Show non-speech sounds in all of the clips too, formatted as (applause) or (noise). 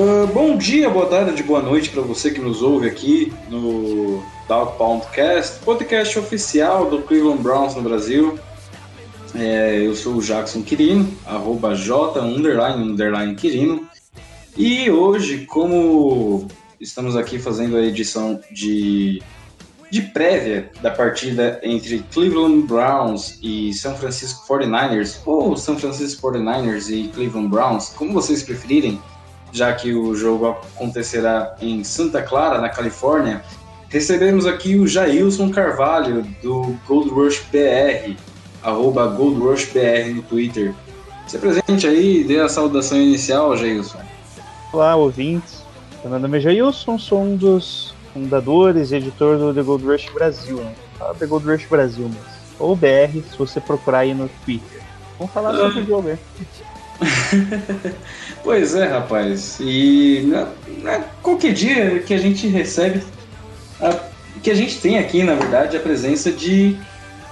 Ah, bom dia, boa tarde, boa noite para você que nos ouve aqui no Dog Poundcast, podcast oficial do Cleveland Browns no Brasil. É, eu sou o Jackson Quirino, arroba J underline underline Quirino. E hoje, como estamos aqui fazendo a edição de, de prévia da partida entre Cleveland Browns e São Francisco 49ers, ou São Francisco 49ers e Cleveland Browns, como vocês preferirem, já que o jogo acontecerá em Santa Clara, na Califórnia, recebemos aqui o Jailson Carvalho, do Gold Rush BR, arroba Gold Rush BR no Twitter. Se presente aí, dê a saudação inicial, Jailson. Olá, ouvintes. Meu nome é Jailson, sou um dos fundadores e editor do The Gold Rush Brasil. Né? Fala The Gold Rush Brasil, mas. Ou BR, se você procurar aí no Twitter. Vamos falar sobre o jogo, né? (laughs) Pois é, rapaz. E na, na- qualquer dia que a gente recebe, a- que a gente tem aqui, na verdade, a presença de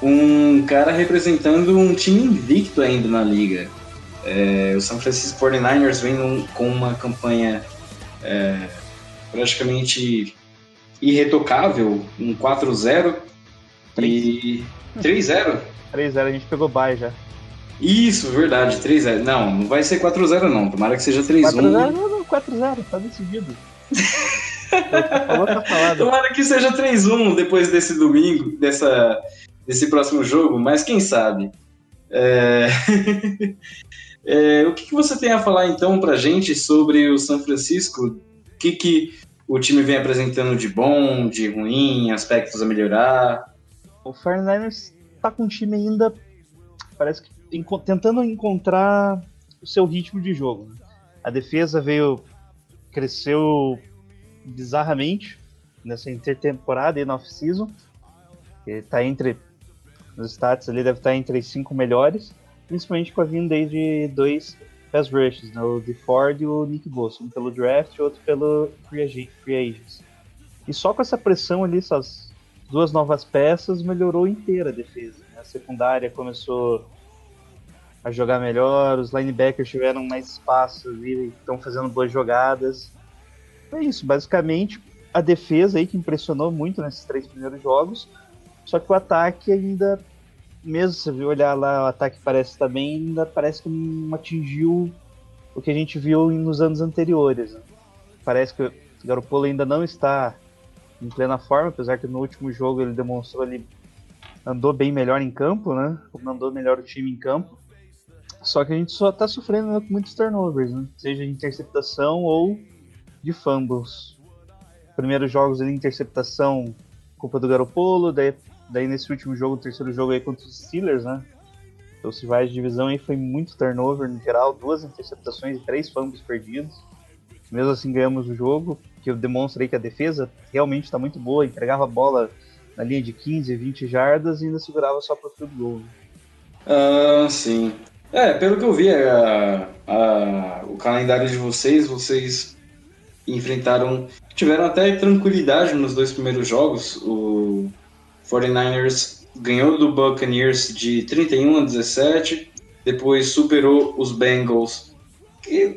um cara representando um time invicto ainda na liga. É, o San Francisco 49ers vem num- com uma campanha é, praticamente irretocável, um 4-0 e 3-0. 3-0, a gente pegou bye já. Isso, verdade, 3-0. Não, não vai ser 4-0 não, tomara que seja 3-1. 4-0, não, não, 4-0, tá decidido. (laughs) Falou, tá falado. Tomara que seja 3-1 depois desse domingo, dessa, desse próximo jogo, mas quem sabe. É, (laughs) é, o que, que você tem a falar então pra gente sobre o São Francisco? O que, que o time vem apresentando de bom, de ruim, aspectos a melhorar? O 49ers tá com um time ainda, parece que tentando encontrar o seu ritmo de jogo. né? A defesa veio, cresceu bizarramente nessa intertemporada e na off-season. Ele Tá entre, nos stats ali, deve estar entre as cinco melhores, principalmente com a vinda aí de dois pass rushes, né? o DeFord e o Nick Bosa, um pelo draft e outro pelo free agents. E só com essa pressão ali, essas duas novas peças melhorou inteira a defesa. né? A secundária começou a jogar melhor, os linebackers tiveram mais espaço ali, estão fazendo boas jogadas. É isso, basicamente a defesa aí que impressionou muito nesses três primeiros jogos, só que o ataque ainda, mesmo se você olhar lá, o ataque parece estar bem, ainda parece que não atingiu o que a gente viu nos anos anteriores. né? Parece que o Garoppolo ainda não está em plena forma, apesar que no último jogo ele demonstrou ali andou bem melhor em campo, né? Mandou melhor o time em campo. Só que a gente só tá sofrendo né, com muitos turnovers, né? Seja de interceptação ou de fumbles. Primeiros jogos ali, interceptação, culpa do Garoppolo, daí, daí nesse último jogo, terceiro jogo aí contra os Steelers, né? Então, os rivais de divisão aí foi muito turnover no geral, duas interceptações e três fumbles perdidos. Mesmo assim ganhamos o jogo, que demonstra aí que a defesa realmente está muito boa, entregava a bola na linha de 15, 20 jardas e ainda segurava só para o field goal. né? Ah, sim. É, pelo que eu vi, a- a- o calendário de vocês, vocês enfrentaram, tiveram até tranquilidade nos dois primeiros jogos. O 49ers ganhou do Buccaneers de 31 a 17, depois superou os Bengals. E,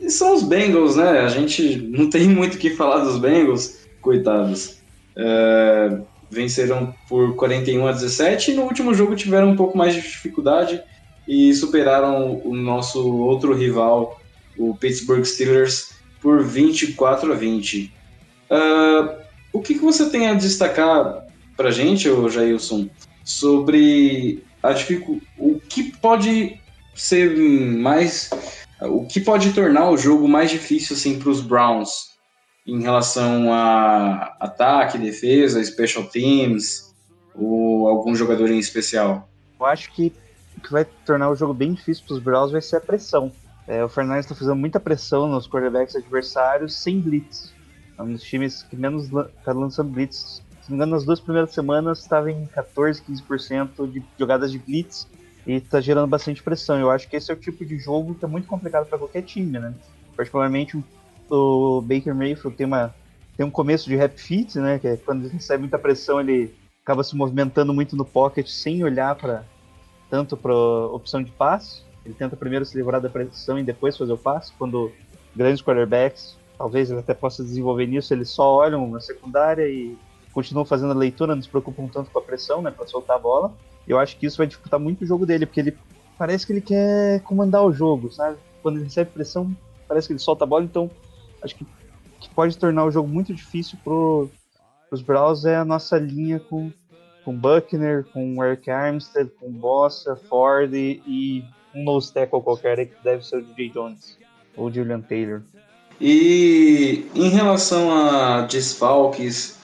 e são os Bengals, né? A gente (laughs) não tem muito o que falar dos Bengals, coitados. É, venceram por 41 a 17 e no último jogo tiveram um pouco mais de dificuldade e superaram o nosso outro rival, o Pittsburgh Steelers, por 24 a 20. Uh, o que, que você tem a destacar para gente, Jailson, sobre a o que pode ser mais. O que pode tornar o jogo mais difícil assim, para os Browns em relação a ataque, defesa, special teams ou algum jogador em especial? Eu acho que o que vai tornar o jogo bem difícil para os Browns vai ser a pressão. É, o Fernandes está fazendo muita pressão nos quarterbacks adversários sem blitz. É um dos times que menos está lançando blitz. Se não me engano, nas duas primeiras semanas estava em 14, 15% de jogadas de blitz e está gerando bastante pressão. Eu acho que esse é o tipo de jogo que é muito complicado para qualquer time, né? Particularmente o Baker Mayfield tem uma tem um começo de rap fit, né? Que é quando ele recebe muita pressão ele acaba se movimentando muito no pocket sem olhar para tanto para opção de passe. Ele tenta primeiro se livrar da pressão e depois fazer o passe. Quando grandes quarterbacks, talvez ele até possa desenvolver nisso, eles só olham na secundária e continuam fazendo a leitura, não se preocupam tanto com a pressão, né, para soltar a bola. Eu acho que isso vai dificultar muito o jogo dele, porque ele parece que ele quer comandar o jogo, sabe? Quando ele recebe pressão, parece que ele solta a bola, então acho que que pode tornar o jogo muito difícil pro os Browns é a nossa linha com com Buckner, com Eric Armstead, com Bossa, Ford e um nose tackle qualquer que deve ser o DJ Jones ou Julian Taylor. E em relação a desfalques,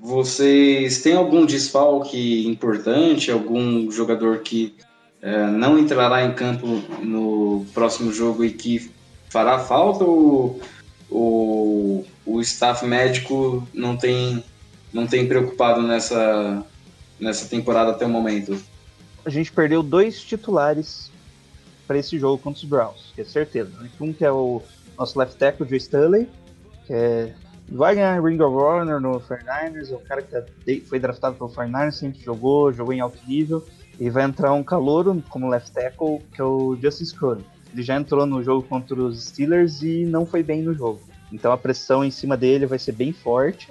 vocês têm algum desfalque importante, algum jogador que é, não entrará em campo no próximo jogo e que fará falta ou, ou o staff médico não tem não tem preocupado nessa nessa temporada até o momento? A gente perdeu dois titulares para esse jogo contra os Browns, que é certeza. Né? Um que é o nosso left tackle, Joe Stanley, que é, vai ganhar Ring of Honor no 49ers, é o cara que tá foi draftado pelo 49ers, sempre jogou, jogou em alto nível, e vai entrar um calouro como left tackle, que é o Justice Cole. Ele já entrou no jogo contra os Steelers e não foi bem no jogo. Então a pressão em cima dele vai ser bem forte.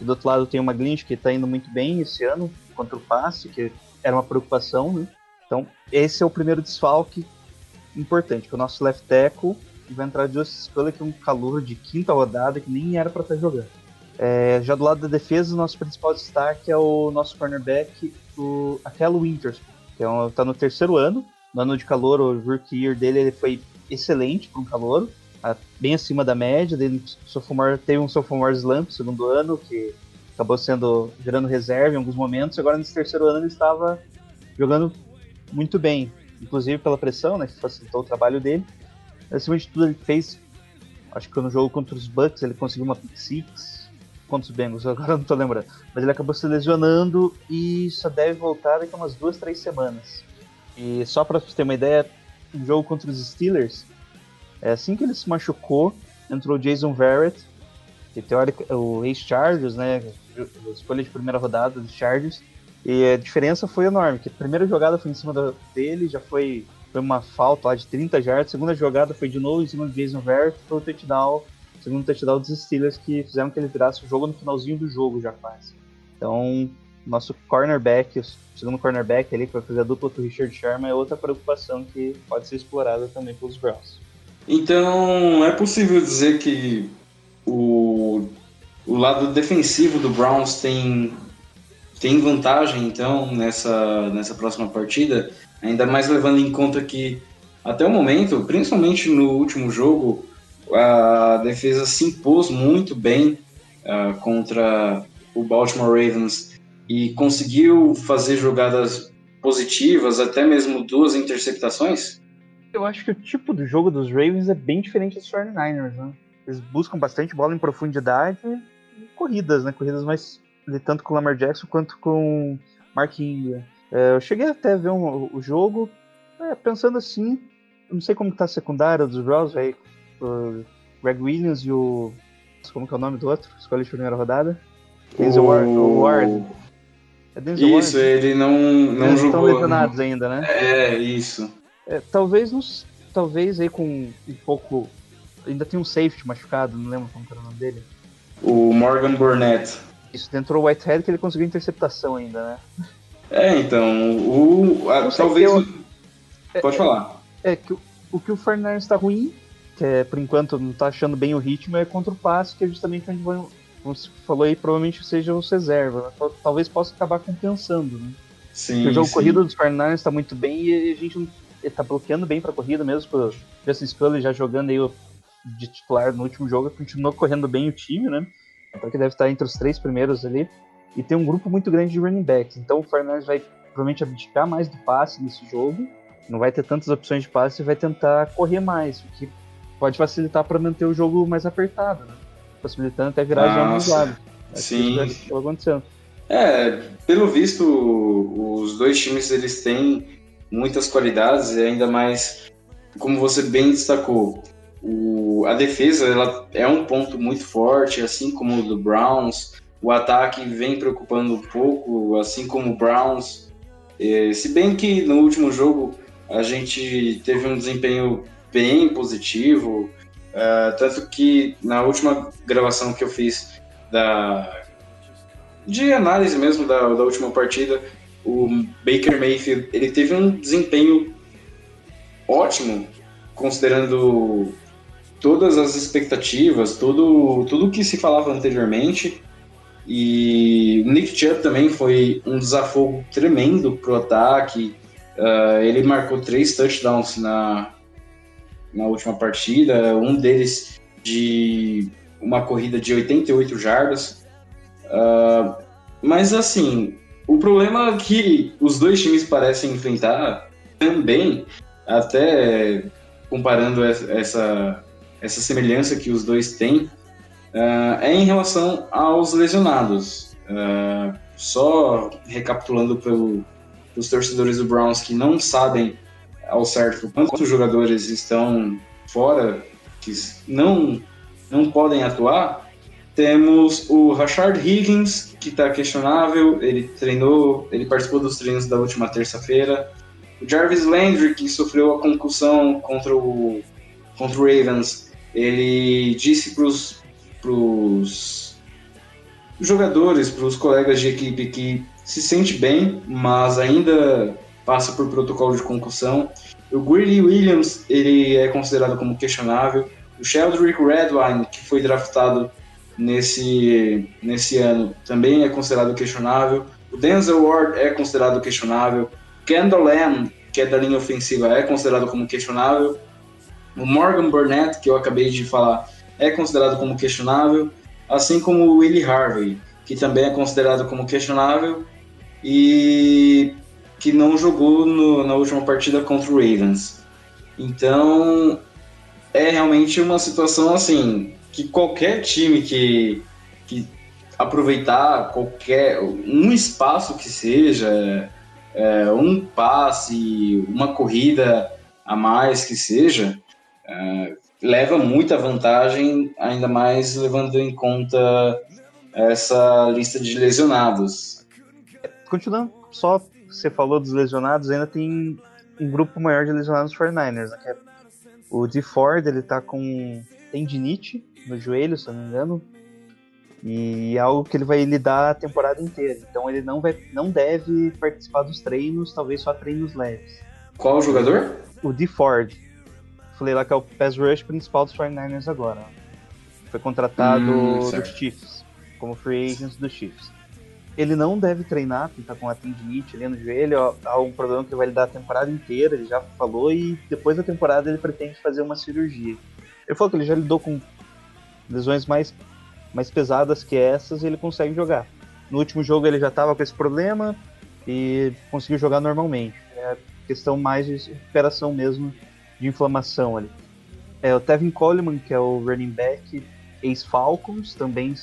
E do outro lado tem uma Glynch que está indo muito bem esse ano, contra o passe, que era uma preocupação, né? Então, esse é o primeiro desfalque importante, que o nosso left tackle vai entrar de Scully, que é um calor de quinta rodada, que nem era para estar jogando. É, já do lado da defesa, o nosso principal destaque é o nosso cornerback, o Aquelo Winters, que é um, tá no terceiro ano, no ano de calor, o rookie year dele ele foi excelente para um calor, bem acima da média, dele sophomore, teve um sophomore slump segundo ano, que acabou sendo gerando reserva em alguns momentos. Agora nesse terceiro ano ele estava jogando muito bem, inclusive pela pressão, né, que facilitou o trabalho dele. Acima de tudo ele fez, acho que no jogo contra os Bucks ele conseguiu uma pick six contra os Bengals, (laughs) agora não estou lembrando. Mas ele acabou se lesionando e só deve voltar daqui a umas duas, três semanas. E só para você ter uma ideia, no jogo contra os Steelers, é assim que ele se machucou, entrou o Jason Verrett, que teórica, o ex-Chargers, né? Escolha de primeira rodada dos Chargers. E a diferença foi enorme, que a primeira jogada foi em cima dele, já foi, foi uma falta lá de 30 jardas, a segunda jogada foi de novo em cima do Jason Verrett, foi o touchdown, segundo touchdown dos Steelers que fizeram que ele virasse o jogo no finalzinho do jogo já quase. Então, nosso cornerback, o segundo cornerback ali, que vai fazer a dupla com o Richard Sherman, é outra preocupação que pode ser explorada também pelos Browns. Então, é possível dizer que o, o lado defensivo do Browns tem, tem vantagem, então, nessa, nessa próxima partida, ainda mais levando em conta que, até o momento, principalmente no último jogo, a defesa se impôs muito bem uh, contra o Baltimore Ravens e conseguiu fazer jogadas positivas, até mesmo duas interceptações eu acho que o tipo do jogo dos Ravens é bem diferente dos 49ers, né? Eles buscam bastante bola em profundidade corridas, né? Corridas mais tanto com o Lamar Jackson quanto com Mark Ingram. É, eu cheguei até a ver um, o jogo, é, pensando assim, não sei como tá a secundária dos Browns, aí, o Greg Williams e o. Como que é o nome do outro? Escolha de primeira rodada? Denzel o... Ward. O Ward. É Denzel isso, Ward. ele não, não Eles jogou. estão lesionados ainda, né? É, isso. É, talvez nos, talvez aí com um pouco. Ainda tem um safety machucado, não lembro como era o nome dele. O Morgan Burnett. Isso, entrou o Whitehead que ele conseguiu interceptação ainda, né? É, então, o. A, talvez. Eu, Pode falar. É que o, o que o Fernandes está ruim, que é, por enquanto não tá achando bem o ritmo, é contra o passe, que é justamente onde vão, como você falou aí, provavelmente seja os reserva. né? Tal- Talvez possa acabar compensando, né? Sim. Porque o jogo sim. corrido dos Fernandes está muito bem e a gente não, ele tá bloqueando bem pra corrida mesmo, com o Justin Scully já jogando aí o- de titular no último jogo, continuou correndo bem o time, né? Então que deve estar entre os três primeiros ali. E tem um grupo muito grande de running backs. Então o Fernandes vai provavelmente abdicar mais do passe nesse jogo. Não vai ter tantas opções de passe e vai tentar correr mais, o que pode facilitar para manter o jogo mais apertado, né? Possibilitando até virar jogos sim. lados. Sim. Que isso vai acontecendo. É, pelo visto, os dois times eles têm muitas qualidades e ainda mais, como você bem destacou, o, a defesa ela é um ponto muito forte, assim como o do Browns. O ataque vem preocupando um pouco, assim como o Browns. Eh, se bem que no último jogo a gente teve um desempenho bem positivo, eh, tanto que na última gravação que eu fiz da de análise mesmo da, da última partida, o Baker Mayfield ele teve um desempenho ótimo, considerando todas as expectativas, tudo tudo que se falava anteriormente. E Nick Chubb também foi um desafogo tremendo pro ataque. Ah, ele marcou três touchdowns na, na última partida, um deles de uma corrida de 88 jardas. Ah, mas assim, o problema que os dois times parecem enfrentar também, até comparando essa- essa, semelhança que os dois têm, ah, é em relação aos lesionados. Ah, só recapitulando para os torcedores do Browns que não sabem ao certo quantos jogadores estão fora, que não, não podem atuar, temos o Rashard Higgins, que está questionável, ele treinou, ele participou dos treinos da última terça-feira. O Jarvis Landry, que sofreu a concussão contra o, contra o Ravens, ele disse para os jogadores, para os colegas de equipe que se sente bem, mas ainda passa por protocolo de concussão. O Greedy Williams, ele é considerado como questionável. O Sheldrick Redwine, que foi draftado nesse, nesse ano, também é considerado questionável. O Denzel Ward é considerado questionável. Kendall Lamb, que é da linha ofensiva, é considerado como questionável. O Morgan Burnett, que eu acabei de falar, é considerado como questionável. Assim como o Willie Harvey, que também é considerado como questionável e que não jogou no- na última partida contra o Ravens. Então, é realmente uma situação assim que qualquer time que, que aproveitar qualquer um espaço que seja, é, um passe, uma corrida a mais que seja, é, leva muita vantagem, ainda mais levando em conta essa lista de lesionados. Continuando, só você falou dos lesionados, ainda tem um grupo maior de lesionados 49ers, né? É o D Ford, ele tá com tendinite no joelho, se eu não me engano. E é algo que ele vai lidar a temporada inteira. Então ele não, vai, não deve participar dos treinos, talvez só treinos leves. Qual o jogador? O D Ford, falei lá que é o pass rush principal dos 49ers agora. Foi contratado Hum, dos. Chiefs, como free agents dos Chiefs. Ele não deve treinar, porque tá com a tendinite ali no joelho, há um problema que vai lhe dar a temporada inteira, ele já falou, e depois da temporada ele pretende fazer uma cirurgia. Ele falou que ele já lidou com lesões mais, mais pesadas que essas e ele consegue jogar. No último jogo ele já estava com esse problema e conseguiu jogar normalmente. É questão mais de recuperação mesmo de inflamação ali. É, o Tevin Coleman, que é o running back ex-Falcons, também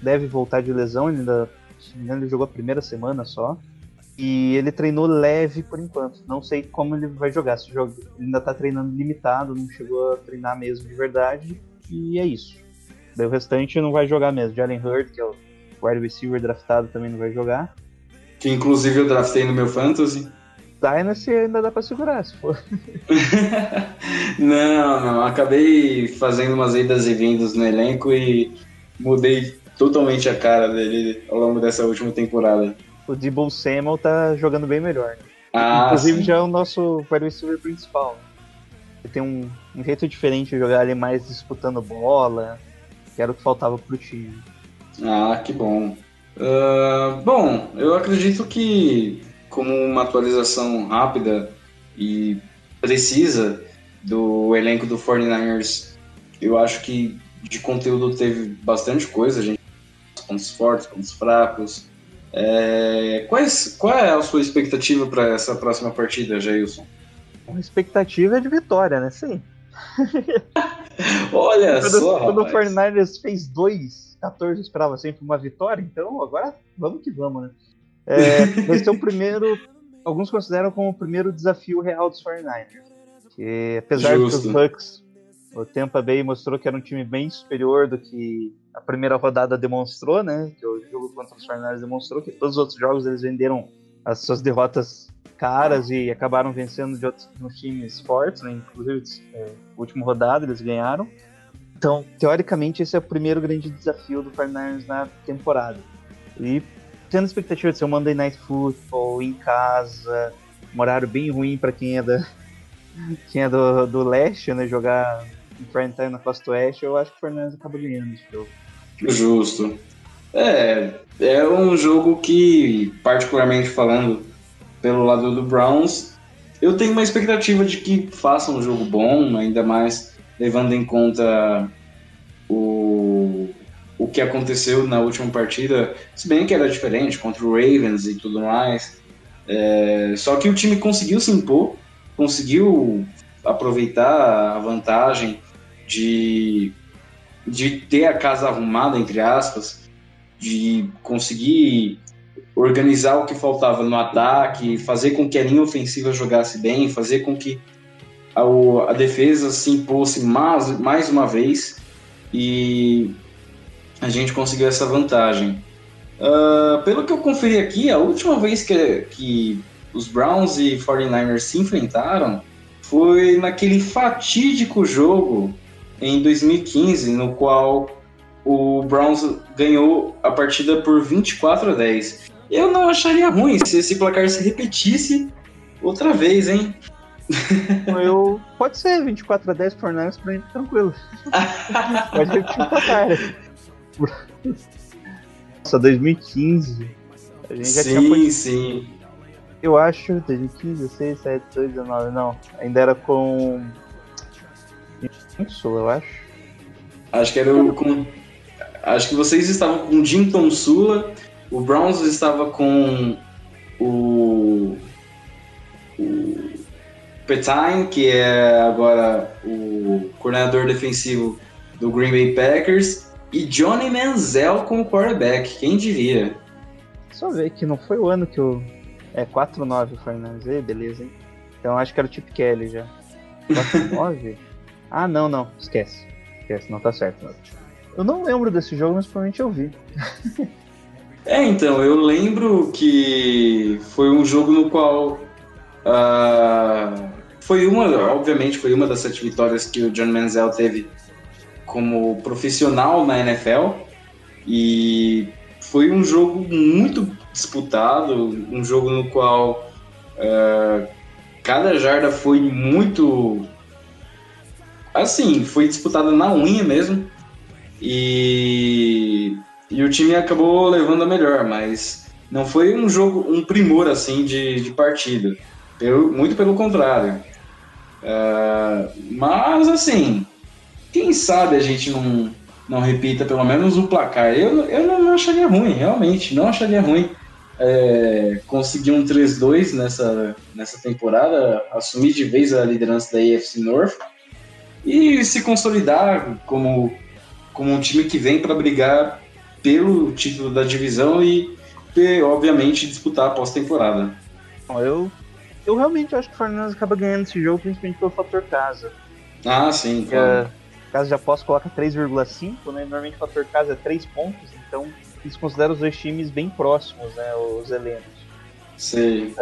deve voltar de lesão, ele ainda, ele jogou a primeira semana só. E ele treinou leve por enquanto. Não sei como ele vai jogar. Se joga, ele ainda tá treinando limitado, não chegou a treinar mesmo de verdade. E é isso. Daí o restante não vai jogar mesmo. Jalen Hurd, que é o wide receiver draftado, também não vai jogar. Que inclusive eu draftei no meu fantasy. Dynasty ainda dá pra segurar, se for. (laughs) não, não. Acabei fazendo umas idas e vindas no elenco e mudei totalmente a cara dele ao longo dessa última temporada. O Debo Samuel tá jogando bem melhor. Né? Ah, Inclusive sim. já é o nosso wide receiver principal. né? Ele tem um, um jeito diferente de jogar ali mais disputando bola, que era o que faltava pro time. Ah, que bom. Ah, bom, eu acredito que como uma atualização rápida e precisa do elenco do 49ers, eu acho que de conteúdo teve bastante coisa, gente. Pontos fortes, pontos fracos. É, quais, qual é a sua expectativa para essa próxima partida, Jailson? A expectativa é de vitória, né? Sim. (laughs) Olha Quando, só, quando o rapaz. 49ers fez dois, 14 esperava sempre uma vitória, então agora vamos que vamos, né? É, (laughs) vai ser o primeiro, alguns consideram como o primeiro desafio real dos 49ers. Que apesar dos Justo. Bucks, o Tampa Bay mostrou que era um time bem superior do que a primeira rodada demonstrou, né? Que o jogo contra os 49ers demonstrou que todos os outros jogos eles venderam as suas derrotas caras e acabaram vencendo de outros de times fortes, né? Inclusive, é, última rodada eles ganharam. Então, teoricamente, esse é o primeiro grande desafio do 49ers na temporada. E tendo expectativa de ser um Monday Night Football em casa, um horário bem ruim para quem é da (laughs) quem é do, do leste, né? Jogar em prime time na costa oeste, eu acho que o 49ers acaba ganhando esse jogo. Justo. É, é um jogo que, particularmente falando pelo lado do Browns, eu tenho uma expectativa de que faça um jogo bom, ainda mais levando em conta que aconteceu na última partida, se bem que era diferente contra o Ravens e tudo mais. É, só que o time conseguiu se impor, conseguiu aproveitar a vantagem de, de ter a casa arrumada, entre aspas, de conseguir organizar o que faltava no ataque, fazer com que a linha ofensiva jogasse bem, fazer com que a, a defesa se impôsse mais, mais uma vez e a gente conseguiu essa vantagem. Ah, pelo que eu conferi aqui, a última vez que, que os Browns e 49ers se enfrentaram foi naquele fatídico jogo em 2015, no qual o Browns ganhou a partida por 24 a 10. Eu não acharia ruim se esse placar se repetisse outra vez, hein? Eu, pode ser 24 a 10 por Niners pra mim, tranquilo. Pode repetir o placar. Nossa, 2015. A gente já tinha sim, sim. Eu acho, 2015, 16, 17, 18, 19, não. Ainda era com. Isso, eu acho. Acho que era o. Com... Acho que vocês estavam com o Jim Tom Sula, o Browns estava com o. O Petine, que é agora o coordenador defensivo do Green Bay Packers, e Johnny Manziel como quarterback. Quem diria? Só ver que não foi o ano que o. É 4-9 o Fernandes, Ei, beleza, hein? Então acho que era o Chip Kelly já. 4-9? (laughs) ah, não, não, esquece. Esquece, não tá certo. Não. Eu não lembro desse jogo, mas provavelmente eu vi. (laughs) É, então, eu lembro que foi um jogo no qual ah, foi uma, obviamente, foi uma das sete vitórias que o John Manziel teve como profissional na NFL e foi um jogo muito disputado, um jogo no qual ah, cada jarda foi muito assim, foi disputada na unha mesmo e e o time acabou levando a melhor, mas não foi um jogo, um primor assim de, de partida. Pelo, muito pelo contrário. Ah, mas assim, quem sabe a gente não, não repita pelo menos o placar. Eu, eu não, acharia ruim, realmente, não acharia ruim. É, conseguir um 3-2 nessa, nessa temporada, assumir de vez a liderança da AFC North e se consolidar como, como um time que vem para brigar pelo título da divisão e, e, obviamente, disputar a pós-temporada. Eu, eu realmente acho que o Fernandes acaba ganhando esse jogo, principalmente pelo fator casa. Ah, sim, claro. a casa de aposta coloca 3,5, né? Normalmente o fator casa é 3 pontos, então eles consideram os dois times bem próximos, né? Os elencos. Sei.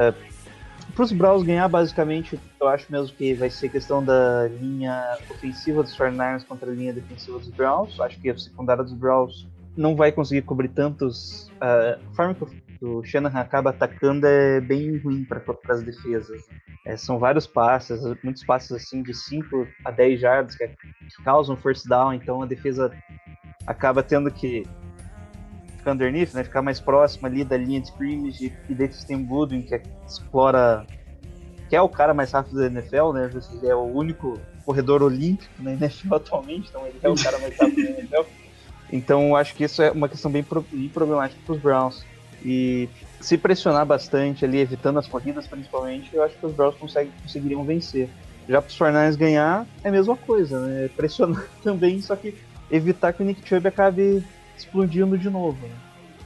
Para os Browns ganhar, basicamente, eu acho mesmo que vai ser questão da linha ofensiva dos 49ers contra a linha defensiva dos Browns. Acho que a secundária dos Browns não vai conseguir cobrir tantos. Uh, a forma que o o Shanahan acaba atacando é bem ruim para as defesas. É, são vários passes, muitos passes assim de 5 a 10 jardas que, que causam first down, então a defesa acaba tendo que ficar underneath, né, ficar mais próximo ali da linha de scrimmage e daí você tem Goodwin que explora que é o cara mais rápido da NFL, né? Ele é o único corredor olímpico na NFL (laughs) atualmente, então ele é o cara mais rápido da NFL. Então acho que isso é uma questão bem problemática para os Browns. E se pressionar bastante ali, evitando as corridas principalmente, eu acho que os Browns conseguiriam vencer. Já para os Fornais ganhar, é a mesma coisa, né? Pressionar (laughs) também, só que evitar que o Nick Chubb acabe explodindo de novo. Né?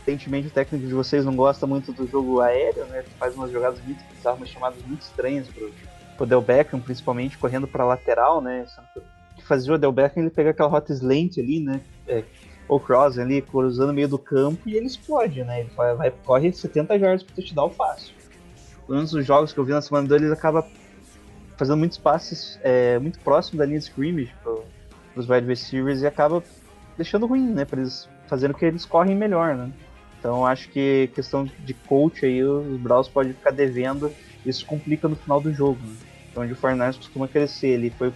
Evidentemente o técnico de vocês não gosta muito do jogo aéreo, né? Faz umas jogadas muito bizarras, umas chamadas muito estranhas pro, pro Del Beckham, principalmente correndo para lateral, né? Que fazia o Del Beckham ele pegar aquela rota slant ali, né? É, ou cross ali, cruzando no meio do campo e ele explode, né? Ele vai, vai corre 70 jardas pro touchdown fácil. Um dos jogos que eu vi na semana dele, ele acaba fazendo muitos passes é, muito próximo da linha de scrimmage pro, pros wide receivers e acaba deixando ruim, né? Pra eles fazendo que eles correm melhor, né? Então acho que questão de coach aí, os Browns podem ficar devendo, isso complica no final do jogo, né? Então, onde o Fernandes costuma crescer, ele foi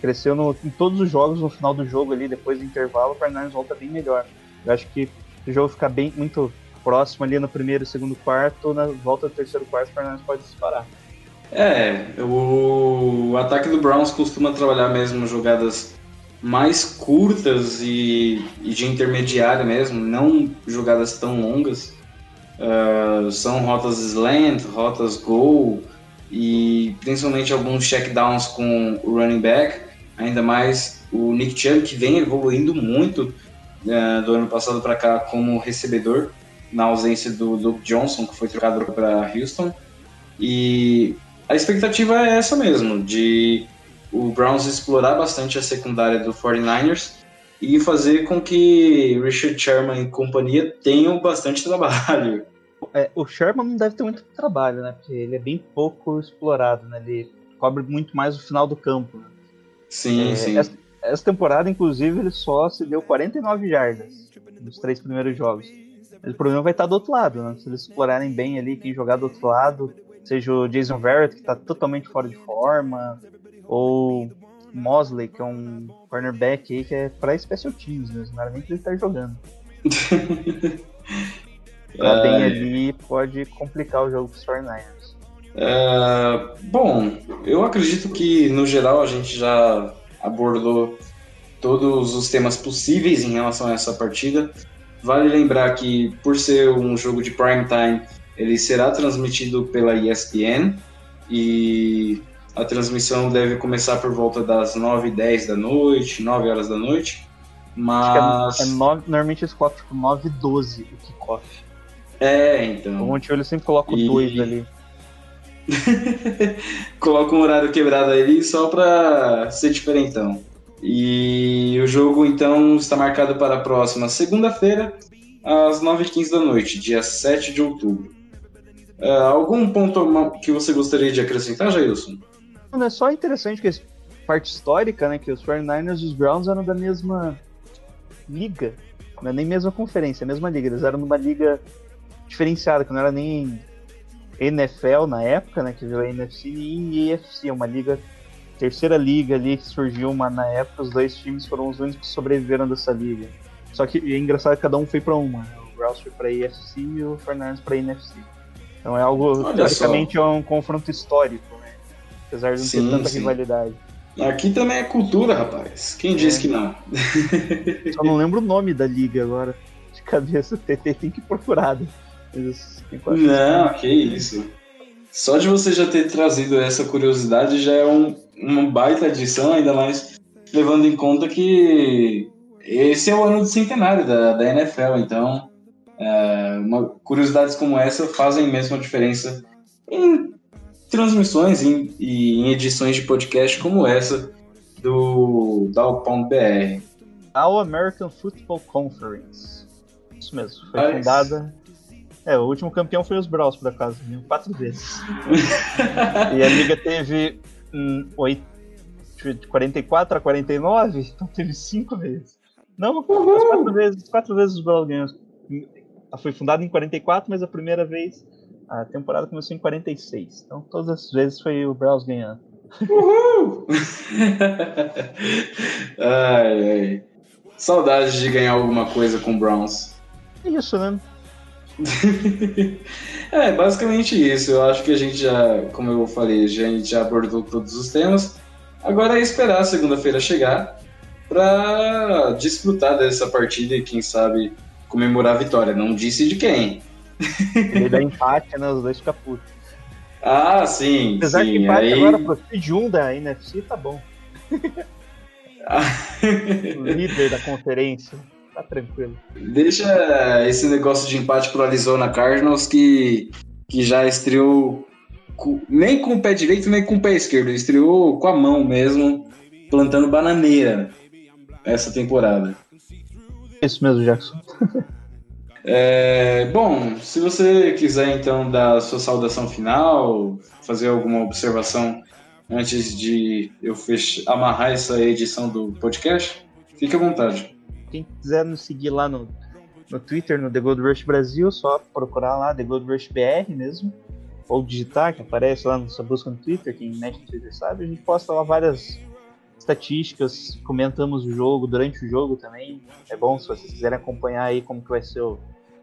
cresceu no, em todos os jogos no final do jogo ali, depois do intervalo, o Fernandes volta bem melhor. Eu acho que o jogo ficar bem muito próximo ali no primeiro segundo quarto, na volta do terceiro quarto, o Fernandes pode disparar. É, o ataque do Browns costuma trabalhar mesmo jogadas mais curtas e, e de intermediária mesmo, não jogadas tão longas. Uh, são rotas slant, rotas goal e principalmente alguns checkdowns com o running back ainda mais o Nick Chubb, que vem evoluindo muito uh, do ano passado para cá como recebedor, na ausência do Luke Johnson, que foi trocado para Houston. E a expectativa é essa mesmo, de o Browns explorar bastante a secundária do 49ers e fazer com que Richard Sherman e companhia tenham bastante trabalho. É, o Sherman não deve ter muito trabalho, né? Porque ele é bem pouco explorado, né? Ele cobre muito mais o final do campo. Né? Sim, é, sim. Essa, essa, temporada, inclusive, ele só se deu 49 jardas nos três primeiros jogos. O problema vai estar do outro lado, né? Se eles explorarem bem ali, quem jogar do outro lado, seja o Jason Verrett, que está totalmente fora de forma, ou Mosley, que é um cornerback aí que é para special teams mesmo, não era nem que ele tá jogando. (laughs) Tá bem ali pode complicar o jogo para os 49ers. É, bom, eu acredito que no geral a gente já abordou todos os temas possíveis em relação a essa partida. Vale lembrar que, por ser um jogo de prime time, ele será transmitido pela ESPN e a transmissão deve começar por volta das 9 e 10 da noite, 9 horas da noite. Mas. É, é 9, normalmente eles colocam tipo 9 e 12 o kickoff. É, então. O Monte ele sempre coloca o 2 e... ali. (laughs) Coloca um horário quebrado ali só para ser diferentão. E o jogo então está marcado para a próxima segunda-feira, às 9h15 da noite, dia 7 de outubro. Uh, algum ponto que você gostaria de acrescentar, Jailson? Não, é só interessante que parte histórica, né, que os 49ers e os Browns eram da mesma liga, não é nem mesma conferência, a mesma liga. Eles eram numa liga diferenciada, que não era nem NFL na época, né, que veio a NFC, e EFC, uma liga, terceira liga ali que surgiu uma na época, os dois times foram os únicos que sobreviveram dessa liga. Só que é engraçado que cada um foi para uma, né? o Browns foi para EFC e o Fernandes para NFC. Então é algo, Olha teoricamente, só. é um confronto histórico, né? Apesar de não sim, ter tanta sim. rivalidade. Aqui também é cultura, rapaz. Quem é. disse que não? Só não lembro o nome da liga agora. De cabeça, o TT tem que procurar. Né? Não, que isso. Só de você já ter trazido essa curiosidade já é um, uma baita adição, ainda mais levando em conta que esse é o ano do centenário da, da NFL, então é, uma, curiosidades como essa fazem mesmo a diferença em transmissões e em, em, edições de podcast como essa do da BR. All American Football Conference. Isso mesmo, foi fundada é, o último campeão foi os Browns, por acaso, quatro vezes. (laughs) e a liga teve um, 8, de 44 a 49, então teve cinco vezes. Não, quatro vezes, quatro vezes os Browns ganham. foi fundada em 44, mas a primeira vez a temporada começou em 46. Então todas as vezes foi o Browns ganhando. Uhul! (laughs) ai, ai. Saudade de ganhar alguma coisa com o Browns. É isso, né? (laughs) é, basicamente isso. Eu acho que a gente já, como eu falei, a gente já abordou todos os temas. Agora é esperar a segunda-feira chegar para desfrutar dessa partida e, quem sabe, comemorar a vitória. Não disse de quem. Ele dá empate, né? Os dois ficam putos. Ah, sim. Apesar sim. que empate Aí... agora pro Seed 1 da NFC, tá bom. (laughs) o líder da conferência. Tá tranquilo. Deixa esse negócio de empate pro Arizona Cardinals que, que já estreou com- nem com o pé direito, nem com o pé esquerdo. Estreou com a mão mesmo, plantando bananeira essa temporada. Isso mesmo, Jackson. (laughs) É, bom, se você quiser então dar sua saudação final, fazer alguma observação antes de eu fech- amarrar essa edição do podcast, fique à vontade. Quem quiser nos seguir lá no, no Twitter, no The Gold Rush Brasil, só procurar lá The Gold Rush BR mesmo. Ou digitar, que aparece lá na sua busca no Twitter, quem mexe no Twitter sabe. A gente posta lá várias estatísticas, comentamos o jogo durante o jogo também. É bom se vocês quiserem acompanhar aí como que vai ser o,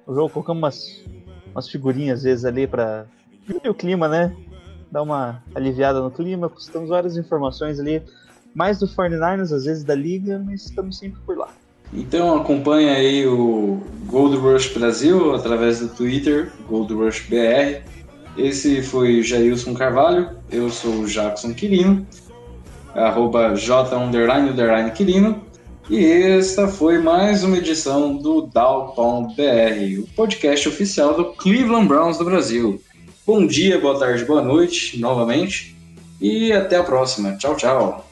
o jogo. Colocamos umas, umas figurinhas às vezes ali diminuir o clima, né? Dar uma aliviada no clima. Postamos várias informações ali, mais do 49ers, às vezes da liga, mas estamos sempre por lá. Então acompanha aí o Gold Rush Brasil através do Twitter, Gold Rush BR. Esse foi Jailson Carvalho, eu sou o Jackson Quirino, arroba J underline underline Quirino. E esta foi mais uma edição do Downtown BR, o podcast oficial do Cleveland Browns do Brasil. Bom dia, boa tarde, boa noite, novamente. E até a próxima. Tchau, tchau.